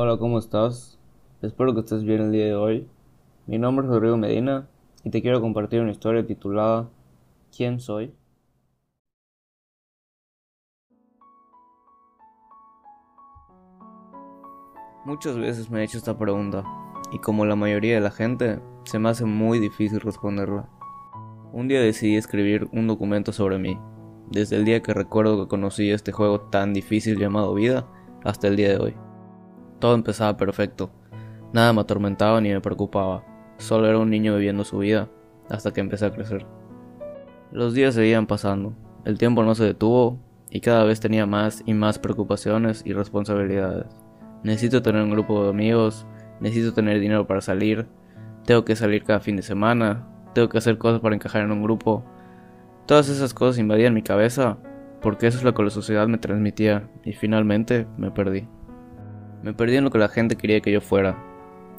Hola, ¿cómo estás? Espero que estés bien el día de hoy. Mi nombre es Rodrigo Medina y te quiero compartir una historia titulada ¿Quién soy? Muchas veces me he hecho esta pregunta y como la mayoría de la gente, se me hace muy difícil responderla. Un día decidí escribir un documento sobre mí, desde el día que recuerdo que conocí este juego tan difícil llamado vida hasta el día de hoy. Todo empezaba perfecto, nada me atormentaba ni me preocupaba, solo era un niño viviendo su vida hasta que empecé a crecer. Los días seguían pasando, el tiempo no se detuvo y cada vez tenía más y más preocupaciones y responsabilidades. Necesito tener un grupo de amigos, necesito tener dinero para salir, tengo que salir cada fin de semana, tengo que hacer cosas para encajar en un grupo, Todas esas cosas invadían mi cabeza porque eso es lo que la sociedad me transmitía y finalmente me perdí. Me perdí en lo que la gente quería que yo fuera.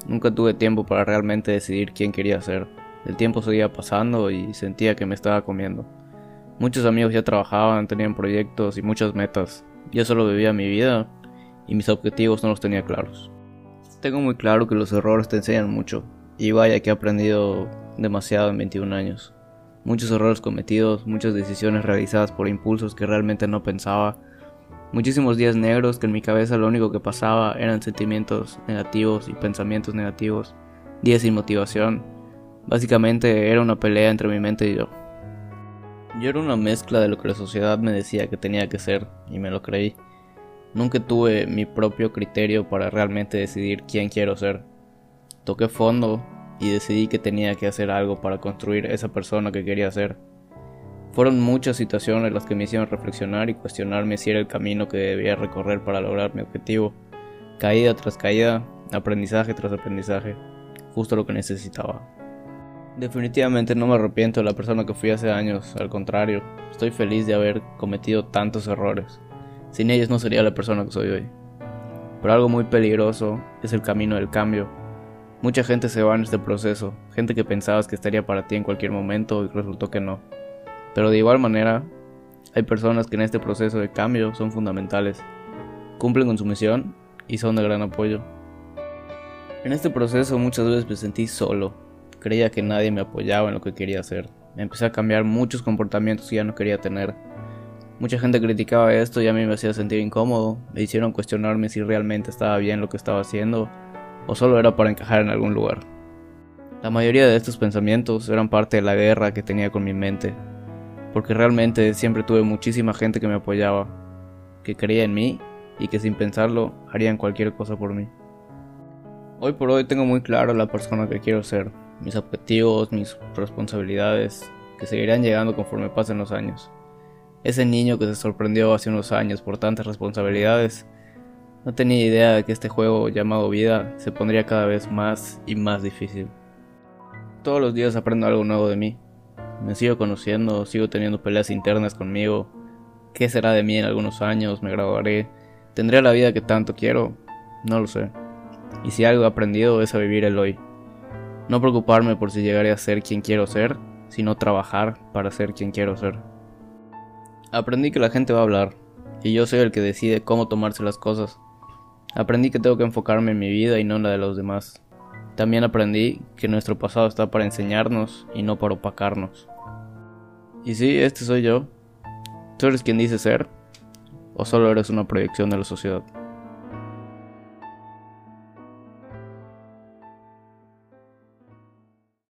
Nunca tuve tiempo para realmente decidir quién quería ser. El tiempo seguía pasando y sentía que me estaba comiendo. Muchos amigos ya trabajaban, tenían proyectos y muchas metas. Yo solo vivía mi vida y mis objetivos no los tenía claros. Tengo muy claro que los errores te enseñan mucho y vaya que he aprendido demasiado en 21 años muchos errores cometidos, muchas decisiones realizadas por impulsos que realmente no pensaba, muchísimos días negros que en mi cabeza lo único que pasaba eran sentimientos negativos y pensamientos negativos, días sin motivación. Básicamente era una pelea entre mi mente y yo. Yo era una mezcla de lo que la sociedad me decía que tenía que ser y me lo creí. Nunca tuve mi propio criterio para realmente decidir quién quiero ser. Toqué fondo y decidí que tenía que hacer algo para construir esa persona que quería ser. Fueron muchas situaciones las que me hicieron reflexionar y cuestionarme si era el camino que debía recorrer para lograr mi objetivo. Caída tras caída, aprendizaje tras aprendizaje, justo lo que necesitaba. Definitivamente no me arrepiento de la persona que fui hace años, al contrario, estoy feliz de haber cometido tantos errores. Sin ellos no sería la persona que soy hoy. Pero algo muy peligroso es el camino del cambio, Mucha gente se va en este proceso, gente que pensabas que estaría para ti en cualquier momento y resultó que no. Pero de igual manera, hay personas que en este proceso de cambio son fundamentales, cumplen con su misión y son de gran apoyo. En este proceso muchas veces me sentí solo, creía que nadie me apoyaba en lo que quería hacer, empecé a cambiar muchos comportamientos que ya no quería tener. Mucha gente criticaba esto y a mí me hacía sentir incómodo, me hicieron cuestionarme si realmente estaba bien lo que estaba haciendo o solo era para encajar en algún lugar. La mayoría de estos pensamientos eran parte de la guerra que tenía con mi mente, porque realmente siempre tuve muchísima gente que me apoyaba, que creía en mí y que sin pensarlo harían cualquier cosa por mí. Hoy por hoy tengo muy claro la persona que quiero ser, mis objetivos, mis responsabilidades, que seguirán llegando conforme pasen los años. Ese niño que se sorprendió hace unos años por tantas responsabilidades no tenía idea de que este juego llamado vida se pondría cada vez más y más difícil. Todos los días aprendo algo nuevo de mí. Me sigo conociendo, sigo teniendo peleas internas conmigo. ¿Qué será de mí en algunos años? ¿Me graduaré? ¿Tendré la vida que tanto quiero? No lo sé. Y si algo he aprendido es a vivir el hoy. No preocuparme por si llegaré a ser quien quiero ser, sino trabajar para ser quien quiero ser. Aprendí que la gente va a hablar, y yo soy el que decide cómo tomarse las cosas. Aprendí que tengo que enfocarme en mi vida y no en la de los demás. También aprendí que nuestro pasado está para enseñarnos y no para opacarnos. Y sí, este soy yo. ¿Tú eres quien dice ser? ¿O solo eres una proyección de la sociedad?